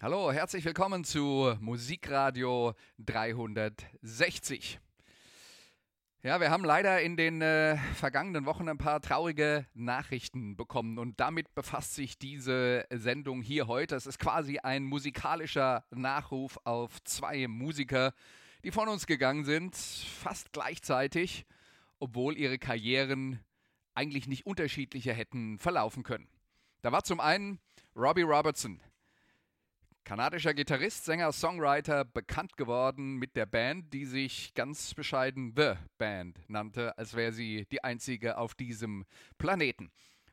Hallo, herzlich willkommen zu Musikradio 360. Ja, wir haben leider in den äh, vergangenen Wochen ein paar traurige Nachrichten bekommen und damit befasst sich diese Sendung hier heute. Es ist quasi ein musikalischer Nachruf auf zwei Musiker, die von uns gegangen sind, fast gleichzeitig, obwohl ihre Karrieren eigentlich nicht unterschiedlicher hätten verlaufen können. Da war zum einen Robbie Robertson, Kanadischer Gitarrist, Sänger, Songwriter, bekannt geworden mit der Band, die sich ganz bescheiden The Band nannte, als wäre sie die einzige auf diesem Planeten.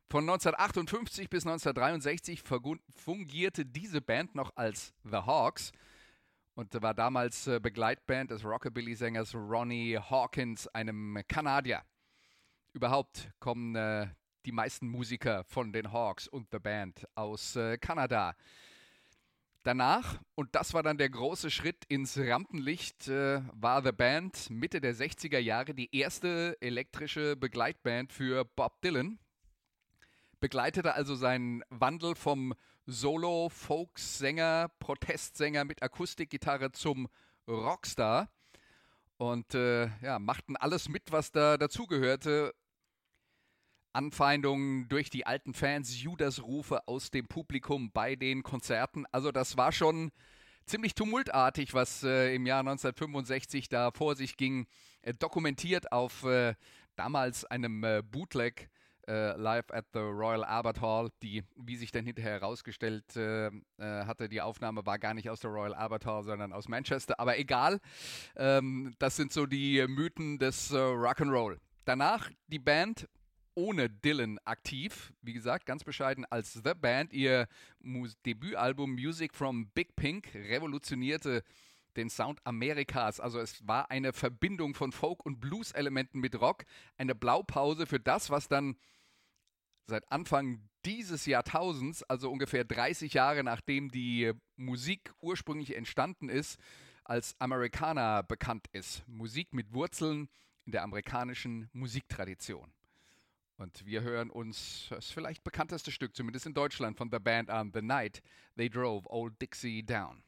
Von 1958 bis 1963 fungierte diese Band noch als The Hawks und war damals äh, Begleitband des Rockabilly-Sängers Ronnie Hawkins, einem Kanadier. Überhaupt kommen äh, die meisten Musiker von den Hawks und The Band aus äh, Kanada. Danach, und das war dann der große Schritt ins Rampenlicht, äh, war The Band Mitte der 60er Jahre die erste elektrische Begleitband für Bob Dylan. Begleitete also seinen Wandel vom Solo-Folksänger, Protestsänger mit Akustikgitarre zum Rockstar und äh, ja, machten alles mit, was da dazugehörte, Anfeindungen durch die alten Fans, Judasrufe aus dem Publikum bei den Konzerten. Also das war schon ziemlich tumultartig, was äh, im Jahr 1965 da vor sich ging. Äh, dokumentiert auf äh, damals einem äh, Bootleg äh, live at the Royal Albert Hall, die, wie sich dann hinterher herausgestellt äh, hatte, die Aufnahme war gar nicht aus der Royal Albert Hall, sondern aus Manchester. Aber egal, ähm, das sind so die Mythen des Rock'n'Roll. Danach die Band ohne Dylan aktiv. Wie gesagt, ganz bescheiden als The Band. Ihr Mus Debütalbum Music from Big Pink revolutionierte den Sound Amerikas. Also es war eine Verbindung von Folk- und Blues-Elementen mit Rock. Eine Blaupause für das, was dann seit Anfang dieses Jahrtausends, also ungefähr 30 Jahre nachdem die Musik ursprünglich entstanden ist, als Americana bekannt ist. Musik mit Wurzeln in der amerikanischen Musiktradition. Und wir hören uns das vielleicht bekannteste Stück, zumindest in Deutschland, von der Band an The Night They Drove Old Dixie Down.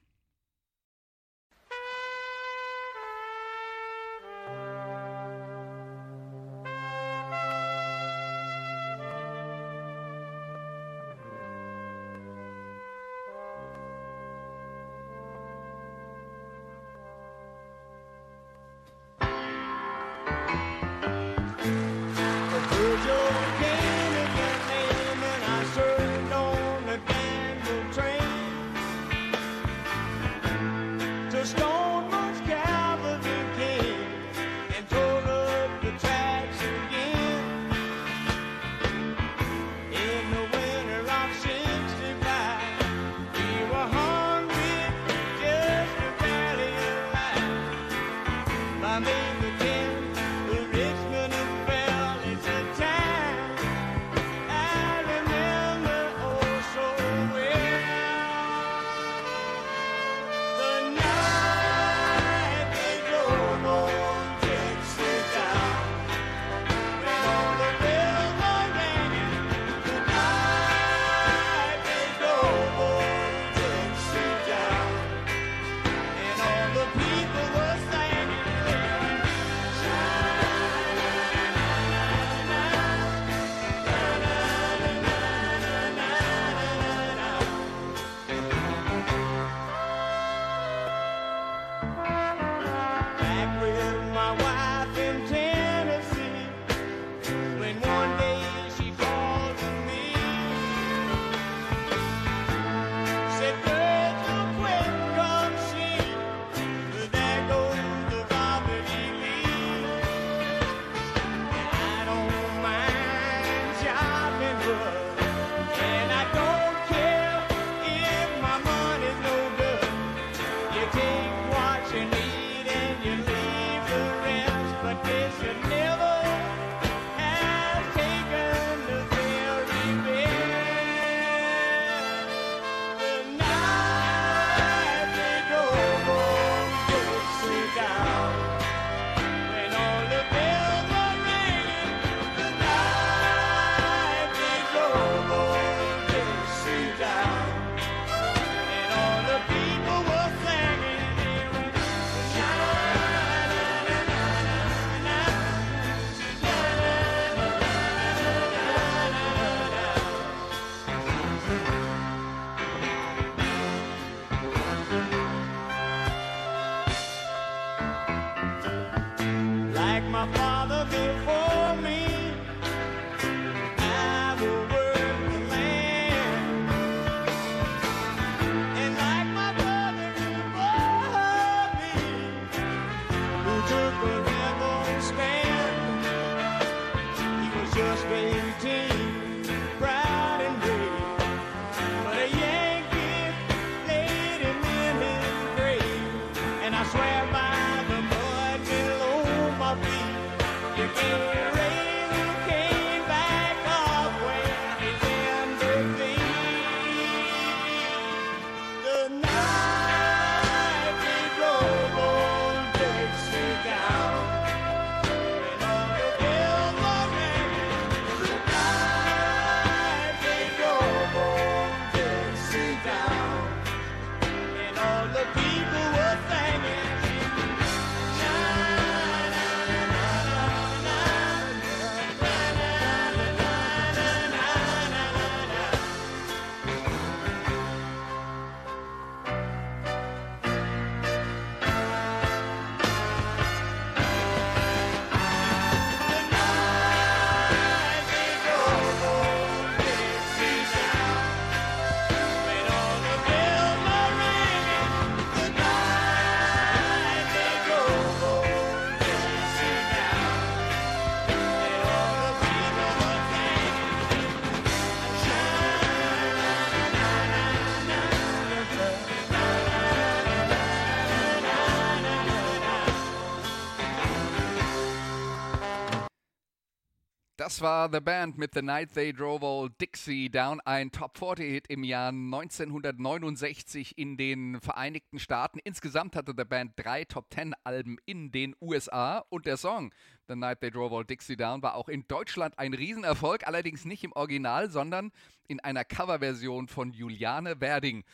War The Band mit The Night They Drove Old Dixie Down, ein Top-40-Hit im Jahr 1969 in den Vereinigten Staaten. Insgesamt hatte The Band drei Top-10-Alben in den USA und der Song The Night They Drove Old Dixie Down war auch in Deutschland ein Riesenerfolg, allerdings nicht im Original, sondern in einer Coverversion von Juliane Werding.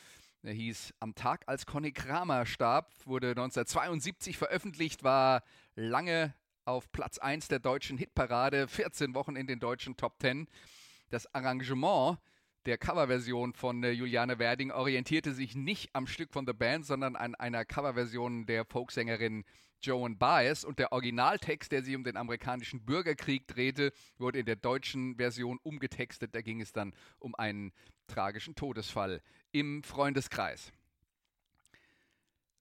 Er hieß Am Tag, als Conny Kramer starb, wurde 1972 veröffentlicht, war lange auf Platz 1 der deutschen Hitparade, 14 Wochen in den deutschen Top 10. Das Arrangement der Coverversion von äh, Juliane Werding orientierte sich nicht am Stück von The Band, sondern an einer Coverversion der Folksängerin Joan Baez und der Originaltext, der sich um den amerikanischen Bürgerkrieg drehte, wurde in der deutschen Version umgetextet. Da ging es dann um einen tragischen Todesfall im Freundeskreis.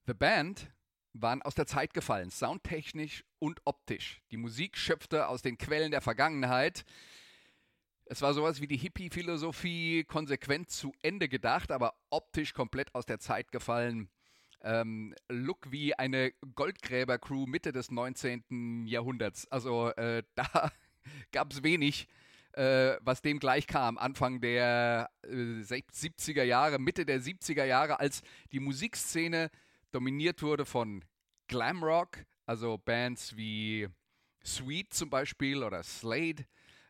The Band waren aus der Zeit gefallen, soundtechnisch und optisch. Die Musik schöpfte aus den Quellen der Vergangenheit. Es war sowas wie die Hippie-Philosophie, konsequent zu Ende gedacht, aber optisch komplett aus der Zeit gefallen. Ähm, Look wie eine Goldgräber-Crew Mitte des 19. Jahrhunderts. Also äh, da gab es wenig, äh, was dem gleich kam. Anfang der äh, 70er Jahre, Mitte der 70er Jahre, als die Musikszene dominiert wurde von Glamrock, also Bands wie Sweet zum Beispiel oder Slade,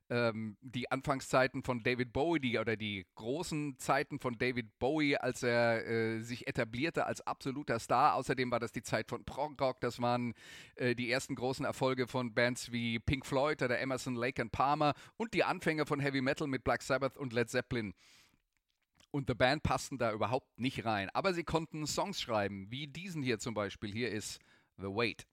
ähm, die Anfangszeiten von David Bowie die, oder die großen Zeiten von David Bowie, als er äh, sich etablierte als absoluter Star. Außerdem war das die Zeit von Prog Rock, das waren äh, die ersten großen Erfolge von Bands wie Pink Floyd oder Emerson, Lake and Palmer und die Anfänge von Heavy Metal mit Black Sabbath und Led Zeppelin und The Band passten da überhaupt nicht rein. Aber sie konnten Songs schreiben, wie diesen hier zum Beispiel. Hier ist The Wait.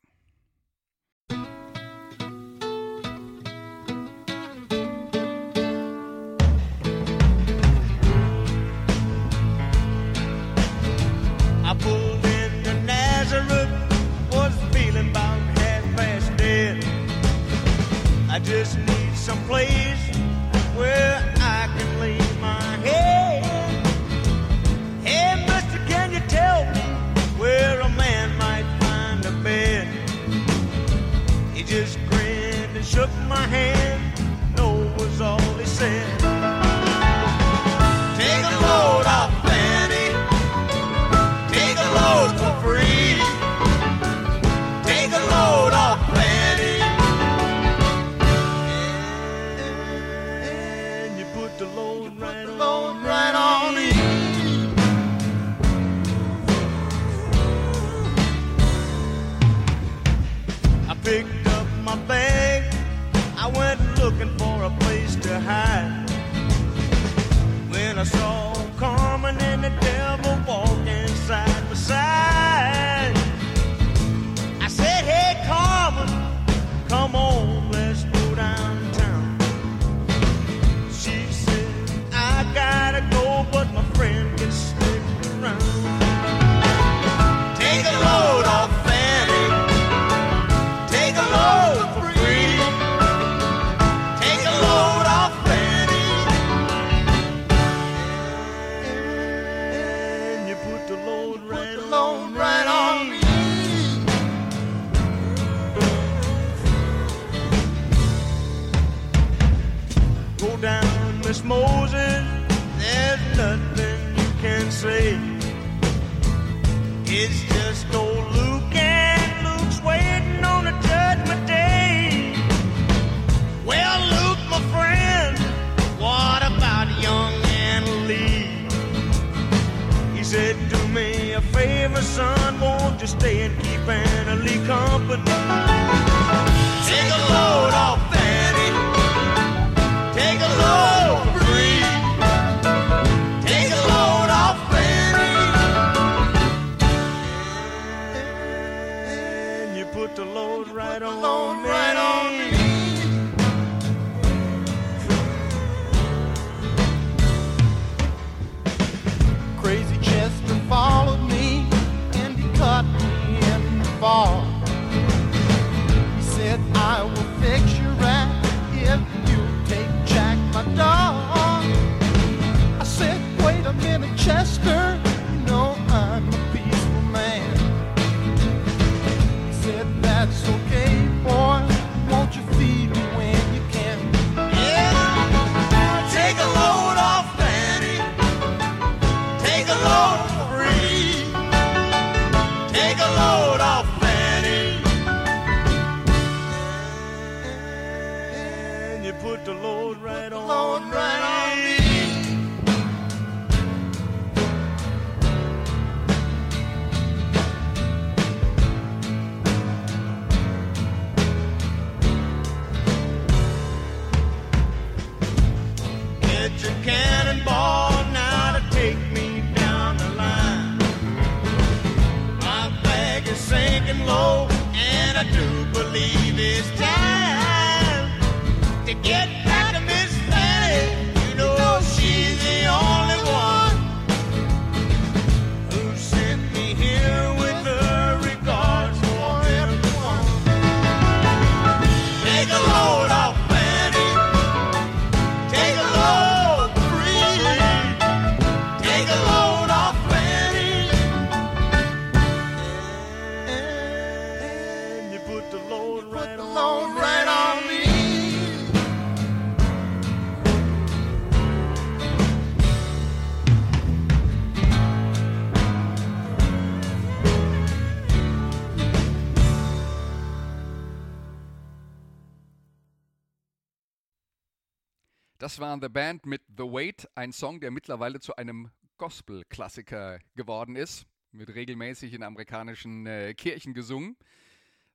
Das war The Band mit The Wait, ein Song, der mittlerweile zu einem Gospel-Klassiker geworden ist, wird regelmäßig in amerikanischen äh, Kirchen gesungen.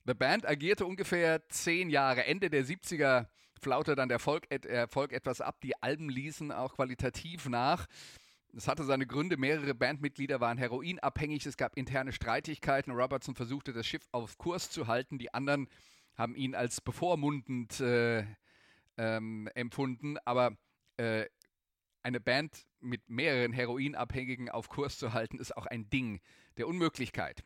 The Band agierte ungefähr zehn Jahre. Ende der 70er flaute dann der Erfolg, et, Erfolg etwas ab. Die Alben ließen auch qualitativ nach. Es hatte seine Gründe. Mehrere Bandmitglieder waren heroinabhängig. Es gab interne Streitigkeiten. Robertson versuchte, das Schiff auf Kurs zu halten. Die anderen haben ihn als bevormundend äh, ähm, empfunden. Aber äh, eine Band mit mehreren Heroinabhängigen auf Kurs zu halten, ist auch ein Ding der Unmöglichkeit.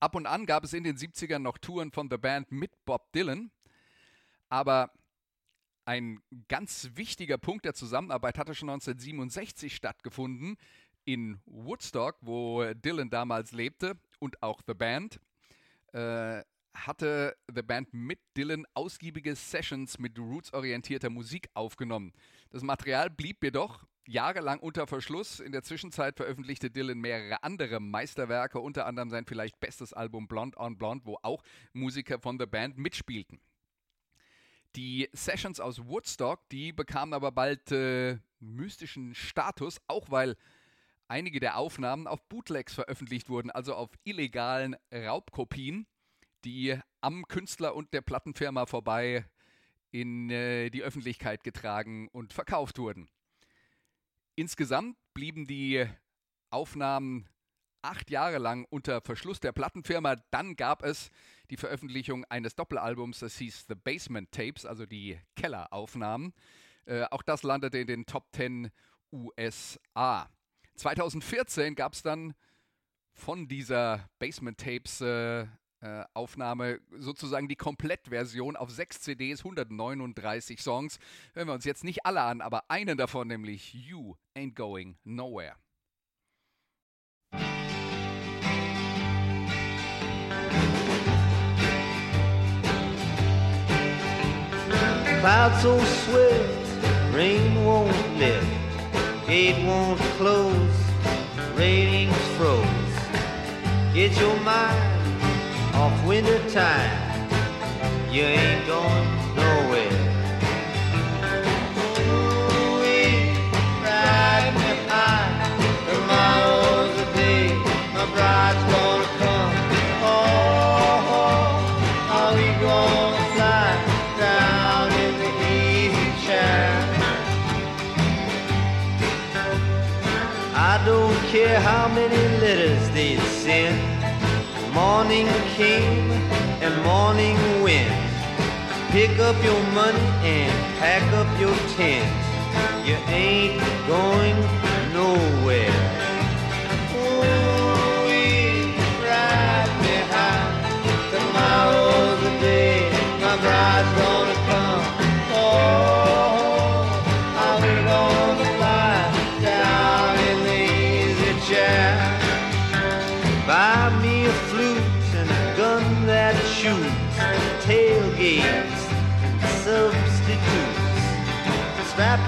Ab und an gab es in den 70ern noch Touren von der Band mit Bob Dylan, aber ein ganz wichtiger Punkt der Zusammenarbeit hatte schon 1967 stattgefunden in Woodstock, wo Dylan damals lebte und auch The Band. Äh, hatte The Band mit Dylan ausgiebige Sessions mit rootsorientierter Musik aufgenommen. Das Material blieb jedoch jahrelang unter Verschluss. In der Zwischenzeit veröffentlichte Dylan mehrere andere Meisterwerke, unter anderem sein vielleicht bestes Album Blonde on Blonde, wo auch Musiker von The Band mitspielten. Die Sessions aus Woodstock, die bekamen aber bald äh, mystischen Status, auch weil einige der Aufnahmen auf Bootlegs veröffentlicht wurden, also auf illegalen Raubkopien, die am Künstler und der Plattenfirma vorbei in äh, die Öffentlichkeit getragen und verkauft wurden. Insgesamt blieben die Aufnahmen acht Jahre lang unter Verschluss der Plattenfirma. Dann gab es die Veröffentlichung eines Doppelalbums, das hieß The Basement Tapes, also die Kelleraufnahmen. Äh, auch das landete in den Top 10 USA. 2014 gab es dann von dieser Basement Tapes äh, äh, Aufnahme sozusagen die Komplettversion auf sechs CDs, 139 Songs. Hören wir uns jetzt nicht alle an, aber einen davon, nämlich You Ain't Going Nowhere. Clouds so swift, rain won't lift, gate won't close, ratings froze. Get your mind off winter time, you ain't going nowhere. Ooh-wee, ride me high, tomorrow's the day my bride's gonna come. Oh, are we gonna fly down in the? I don't care how many. Morning came and morning went. Pick up your money and pack up your tent. You ain't going nowhere. Ooh-wee, ride me high. Tomorrow's the day my bride's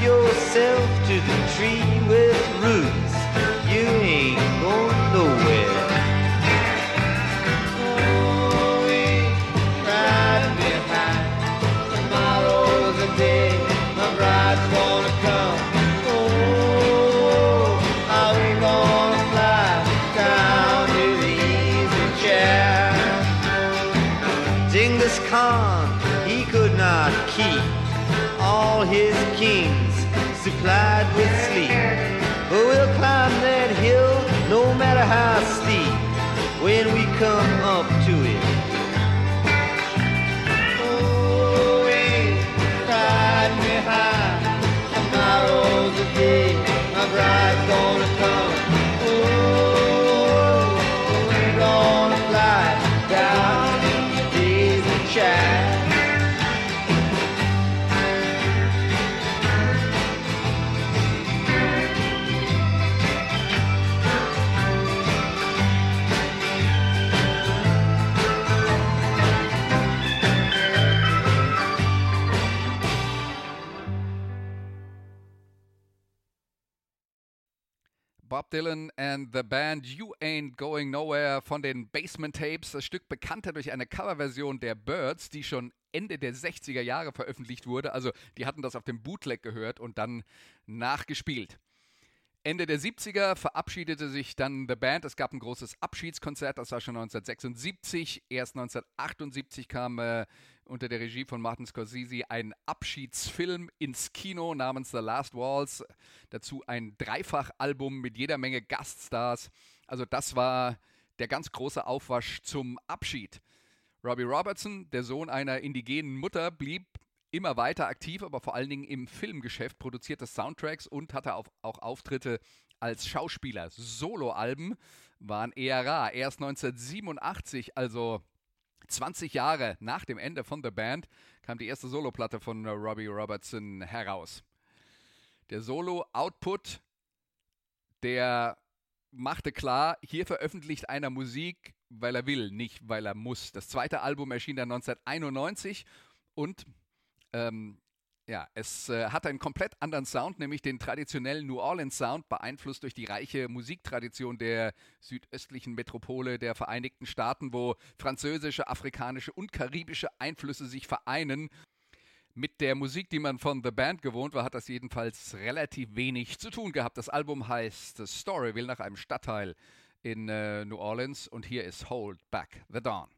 yourself to the tree with roots. Come Bob Dylan and the Band You Ain't Going Nowhere von den Basement Tapes. Das Stück bekannter durch eine Coverversion der Birds, die schon Ende der 60er Jahre veröffentlicht wurde. Also die hatten das auf dem Bootleg gehört und dann nachgespielt. Ende der 70er verabschiedete sich dann The Band. Es gab ein großes Abschiedskonzert, das war schon 1976. Erst 1978 kam äh, unter der Regie von Martin Scorsese ein Abschiedsfilm ins Kino namens The Last Waltz. Dazu ein Dreifachalbum mit jeder Menge Gaststars. Also das war der ganz große Aufwasch zum Abschied. Robbie Robertson, der Sohn einer indigenen Mutter, blieb immer weiter aktiv, aber vor allen Dingen im Filmgeschäft, produzierte Soundtracks und hatte auch, auch Auftritte als Schauspieler. Soloalben waren eher rar. Erst 1987, also 20 Jahre nach dem Ende von The Band, kam die erste Soloplatte von Robbie Robertson heraus. Der Solo-Output, der machte klar, hier veröffentlicht einer Musik, weil er will, nicht weil er muss. Das zweite Album erschien dann 1991 und ähm, ja, es äh, hat einen komplett anderen Sound, nämlich den traditionellen New Orleans Sound, beeinflusst durch die reiche Musiktradition der südöstlichen Metropole der Vereinigten Staaten, wo französische, afrikanische und karibische Einflüsse sich vereinen. Mit der Musik, die man von The Band gewohnt war, hat das jedenfalls relativ wenig zu tun gehabt. Das Album heißt Storyville nach einem Stadtteil in äh, New Orleans und hier ist Hold Back the Dawn.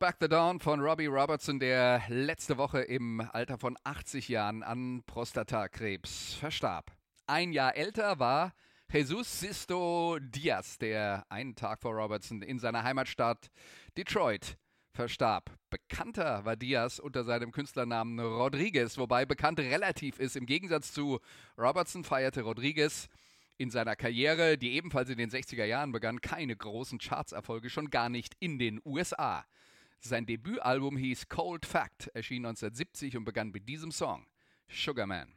Back the Dawn von Robbie Robertson, der letzte Woche im Alter von 80 Jahren an Prostatakrebs verstarb. Ein Jahr älter war Jesus Sisto Diaz, der einen Tag vor Robertson in seiner Heimatstadt Detroit verstarb. Bekannter war Diaz unter seinem Künstlernamen Rodriguez, wobei bekannt relativ ist. Im Gegensatz zu Robertson feierte Rodriguez in seiner Karriere, die ebenfalls in den 60er Jahren begann, keine großen Chartserfolge, schon gar nicht in den USA. Sein Debütalbum hieß Cold Fact, erschien 1970 und begann mit diesem Song, Sugarman.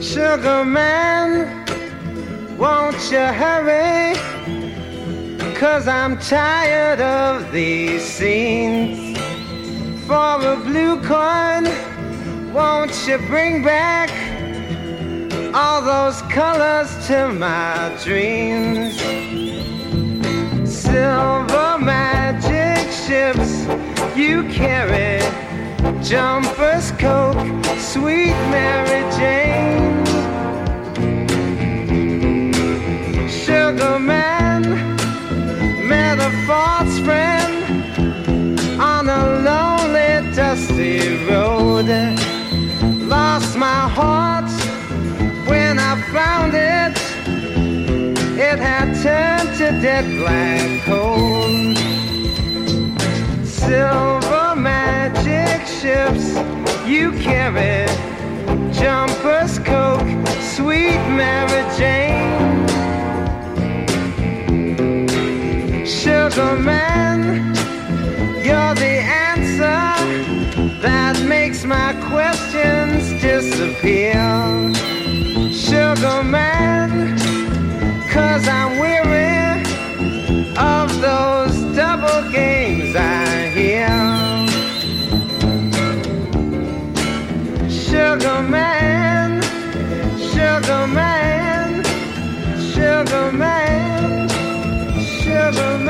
Sugar man, won't you hurry? Cause I'm tired of these scenes. For a blue coin, won't you bring back all those colors to my dreams? Silver magic ships you carry, jumpers, coke, sweet Mary Jane. Sugar man, met a false friend on a lonely, dusty road. Lost my heart I found it. It had turned to dead black coal. Silver magic ships you carry, jumpers, coke, sweet Mary Jane. Sugar man, you're the answer that makes my questions disappear. Sugar man, cause I'm weary of those double games I hear. Sugar man, sugar man, sugar man, sugar man,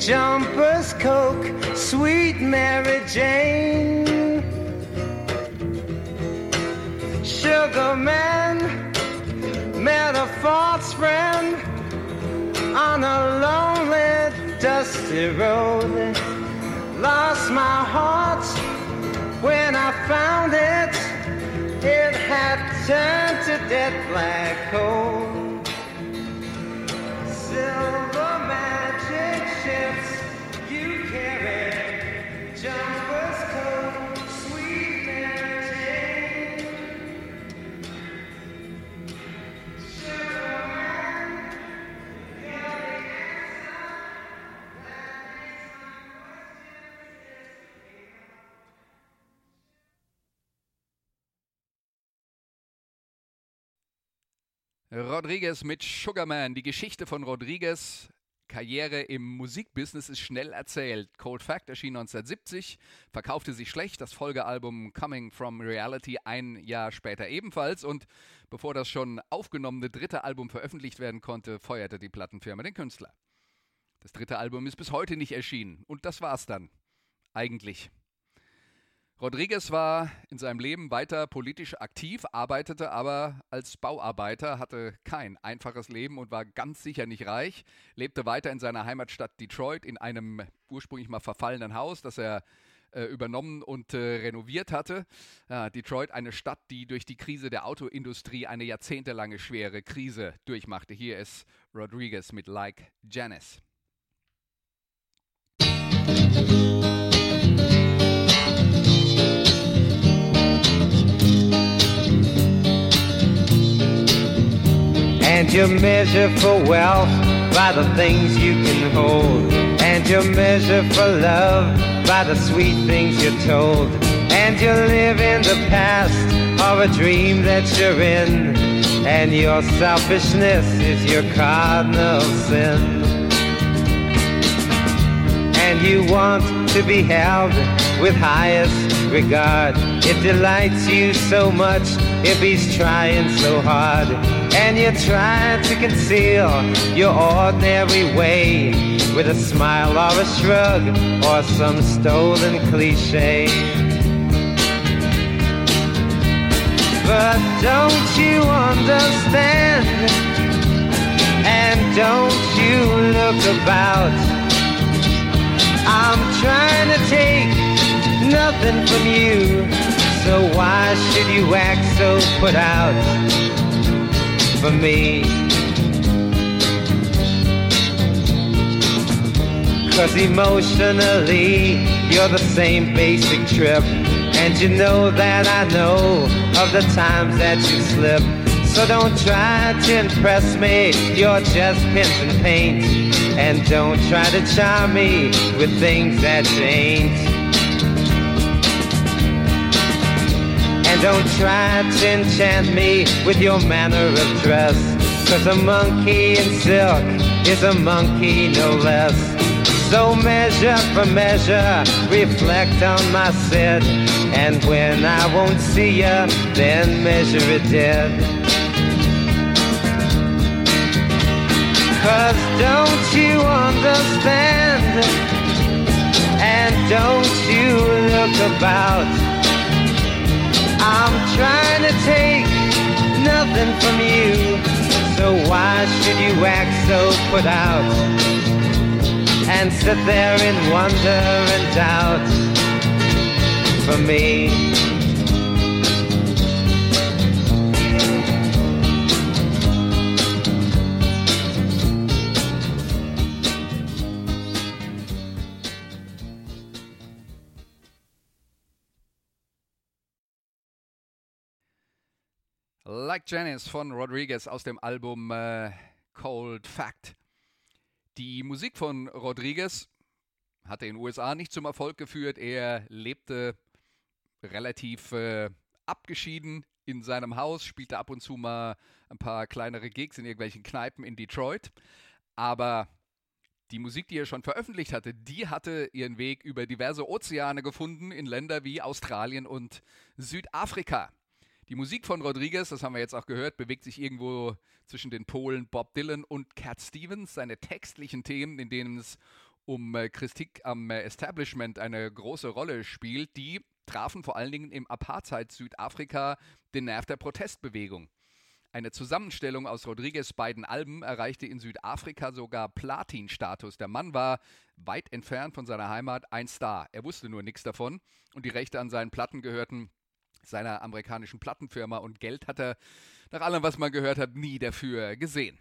jumpers, coke, sweet Mary Jane. Sugar man met a false friend on a lonely, dusty road. Lost my heart when I found it. It had turned to dead black coal. Silver Rodriguez mit Sugarman. Die Geschichte von Rodriguez Karriere im Musikbusiness ist schnell erzählt. Cold Fact erschien 1970, verkaufte sich schlecht, das Folgealbum Coming from Reality ein Jahr später ebenfalls und bevor das schon aufgenommene dritte Album veröffentlicht werden konnte, feuerte die Plattenfirma den Künstler. Das dritte Album ist bis heute nicht erschienen und das war's dann. Eigentlich. Rodriguez war in seinem Leben weiter politisch aktiv, arbeitete aber als Bauarbeiter, hatte kein einfaches Leben und war ganz sicher nicht reich, lebte weiter in seiner Heimatstadt Detroit in einem ursprünglich mal verfallenen Haus, das er äh, übernommen und äh, renoviert hatte. Ja, Detroit, eine Stadt, die durch die Krise der Autoindustrie eine jahrzehntelange schwere Krise durchmachte. Hier ist Rodriguez mit Like Janice. And you measure for wealth by the things you can hold. And you measure for love by the sweet things you're told. And you live in the past of a dream that you're in. And your selfishness is your cardinal sin. And you want to be held with highest regard. It delights you so much if he's trying so hard. And you try to conceal your ordinary way with a smile or a shrug or some stolen cliche. But don't you understand? And don't you look about? I'm trying to take nothing from you. So why should you act so put out for me? Cause emotionally, you're the same basic trip. And you know that I know of the times that you slip. So don't try to impress me, you're just pins and paint. And don't try to charm me with things that you ain't. Don't try to enchant me with your manner of dress. Cause a monkey in silk is a monkey no less. So measure for measure, reflect on my sin. And when I won't see you, then measure it dead. Cause don't you understand? And don't you look about? I'm trying to take nothing from you. So why should you act so put out? And sit there in wonder and doubt for me. Like Janice von Rodriguez aus dem Album äh, Cold Fact. Die Musik von Rodriguez hatte in den USA nicht zum Erfolg geführt. Er lebte relativ äh, abgeschieden in seinem Haus, spielte ab und zu mal ein paar kleinere Gigs in irgendwelchen Kneipen in Detroit. Aber die Musik, die er schon veröffentlicht hatte, die hatte ihren Weg über diverse Ozeane gefunden in Länder wie Australien und Südafrika. Die Musik von Rodriguez, das haben wir jetzt auch gehört, bewegt sich irgendwo zwischen den Polen Bob Dylan und Cat Stevens. Seine textlichen Themen, in denen es um äh, Kritik am äh, Establishment eine große Rolle spielt, die trafen vor allen Dingen im Apartheid-Südafrika den Nerv der Protestbewegung. Eine Zusammenstellung aus Rodriguez beiden Alben erreichte in Südafrika sogar Platin-Status. Der Mann war weit entfernt von seiner Heimat ein Star. Er wusste nur nichts davon und die Rechte an seinen Platten gehörten seiner amerikanischen Plattenfirma und Geld hat er, nach allem, was man gehört hat, nie dafür gesehen.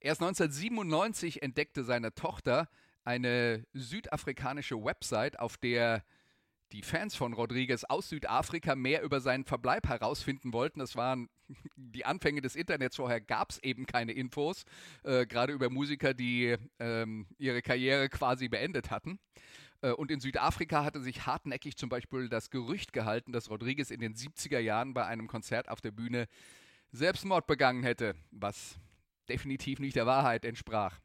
Erst 1997 entdeckte seine Tochter eine südafrikanische Website, auf der die Fans von Rodriguez aus Südafrika mehr über seinen Verbleib herausfinden wollten. Das waren die Anfänge des Internets. Vorher gab es eben keine Infos, äh, gerade über Musiker, die ähm, ihre Karriere quasi beendet hatten. Äh, und in Südafrika hatte sich hartnäckig zum Beispiel das Gerücht gehalten, dass Rodriguez in den 70er Jahren bei einem Konzert auf der Bühne Selbstmord begangen hätte, was definitiv nicht der Wahrheit entsprach.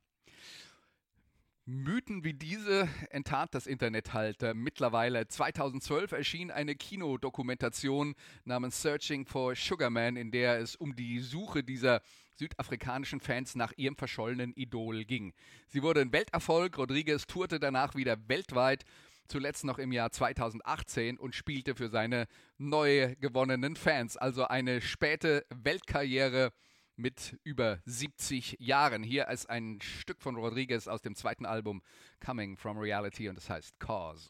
Mythen wie diese enttarnt das Internet halt äh, mittlerweile. 2012 erschien eine Kinodokumentation namens Searching for Sugarman, in der es um die Suche dieser südafrikanischen Fans nach ihrem verschollenen Idol ging. Sie wurde ein Welterfolg, Rodriguez tourte danach wieder weltweit, zuletzt noch im Jahr 2018 und spielte für seine neu gewonnenen Fans. Also eine späte Weltkarriere mit über 70 Jahren. Hier ist ein Stück von Rodriguez aus dem zweiten Album Coming from Reality und das heißt Cause.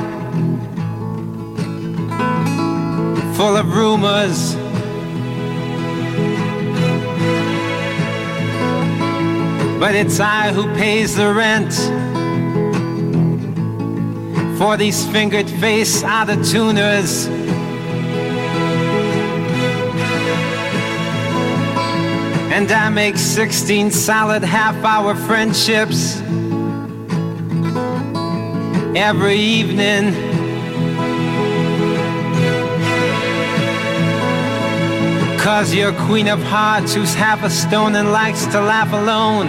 full of rumors. But it's I who pays the rent for these fingered face out of tuners. And I make 16 solid half hour friendships every evening. Cause your queen of hearts, who's half a stone and likes to laugh alone,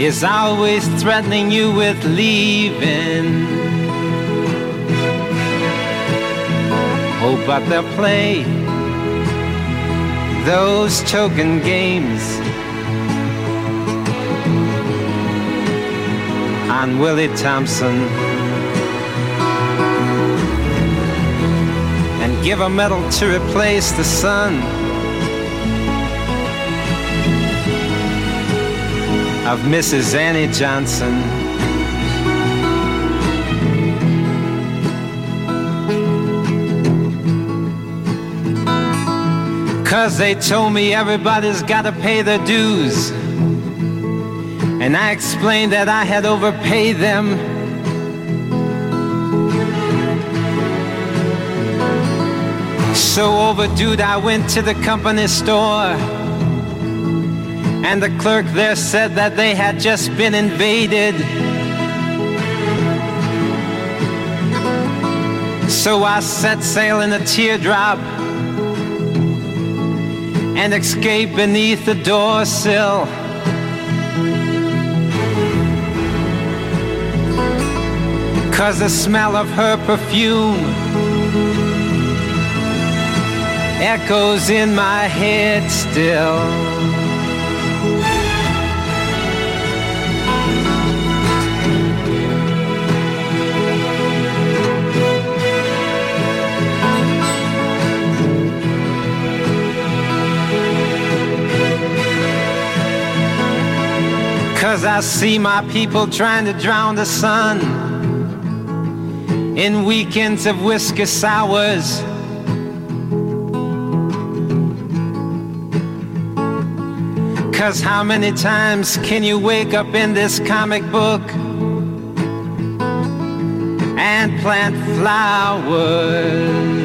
is always threatening you with leaving. Oh, but they'll play those token games. On Willie Thompson. And give a medal to replace the sun of Mrs. Annie Johnson. Cause they told me everybody's gotta pay their dues. And I explained that I had overpaid them. So overdue, I went to the company store. And the clerk there said that they had just been invaded. So I set sail in a teardrop and escaped beneath the door sill. Cause the smell of her perfume echoes in my head still. Cause I see my people trying to drown the sun in weekends of whiskey sours. Cause how many times can you wake up in this comic book and plant flowers?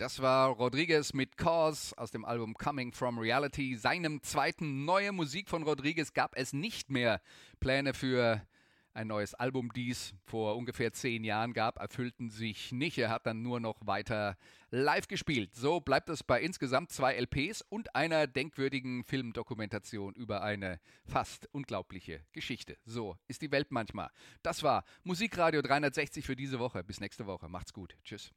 Das war Rodriguez mit Cause aus dem Album Coming from Reality. Seinem zweiten neue Musik von Rodriguez gab es nicht mehr Pläne für ein neues Album, dies vor ungefähr zehn Jahren gab, erfüllten sich nicht. Er hat dann nur noch weiter live gespielt. So bleibt es bei insgesamt zwei LPs und einer denkwürdigen Filmdokumentation über eine fast unglaubliche Geschichte. So ist die Welt manchmal. Das war Musikradio 360 für diese Woche. Bis nächste Woche. Macht's gut. Tschüss.